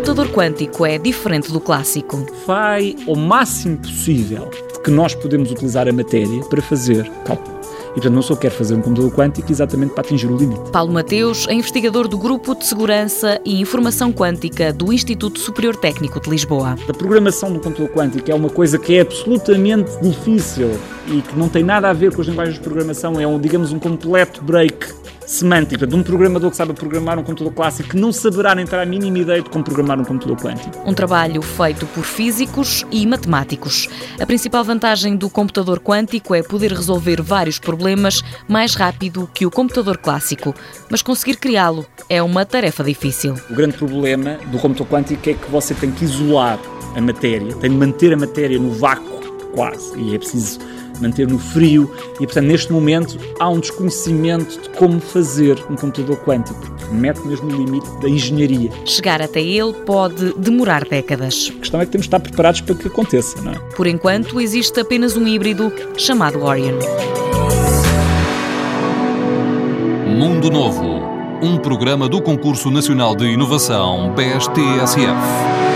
computador quântico é diferente do clássico. Vai ao máximo possível que nós podemos utilizar a matéria para fazer cálculo. E, portanto, não só quer fazer um computador quântico exatamente para atingir o limite. Paulo Mateus é investigador do Grupo de Segurança e Informação Quântica do Instituto Superior Técnico de Lisboa. A programação do computador quântico é uma coisa que é absolutamente difícil e que não tem nada a ver com as linguagens de programação, é, um, digamos, um completo break semântica de um programador que sabe programar um computador clássico que não saberá entrar a mínima ideia de como programar um computador quântico. Um trabalho feito por físicos e matemáticos. A principal vantagem do computador quântico é poder resolver vários problemas mais rápido que o computador clássico, mas conseguir criá-lo é uma tarefa difícil. O grande problema do computador quântico é que você tem que isolar a matéria, tem de manter a matéria no vácuo quase, e é preciso manter no frio e, portanto, neste momento há um desconhecimento de como fazer um computador quântico, que mete mesmo no limite da engenharia. Chegar até ele pode demorar décadas. A questão é que temos de estar preparados para que aconteça, não é? Por enquanto, existe apenas um híbrido chamado Orion. Mundo Novo, um programa do Concurso Nacional de Inovação BSTSF.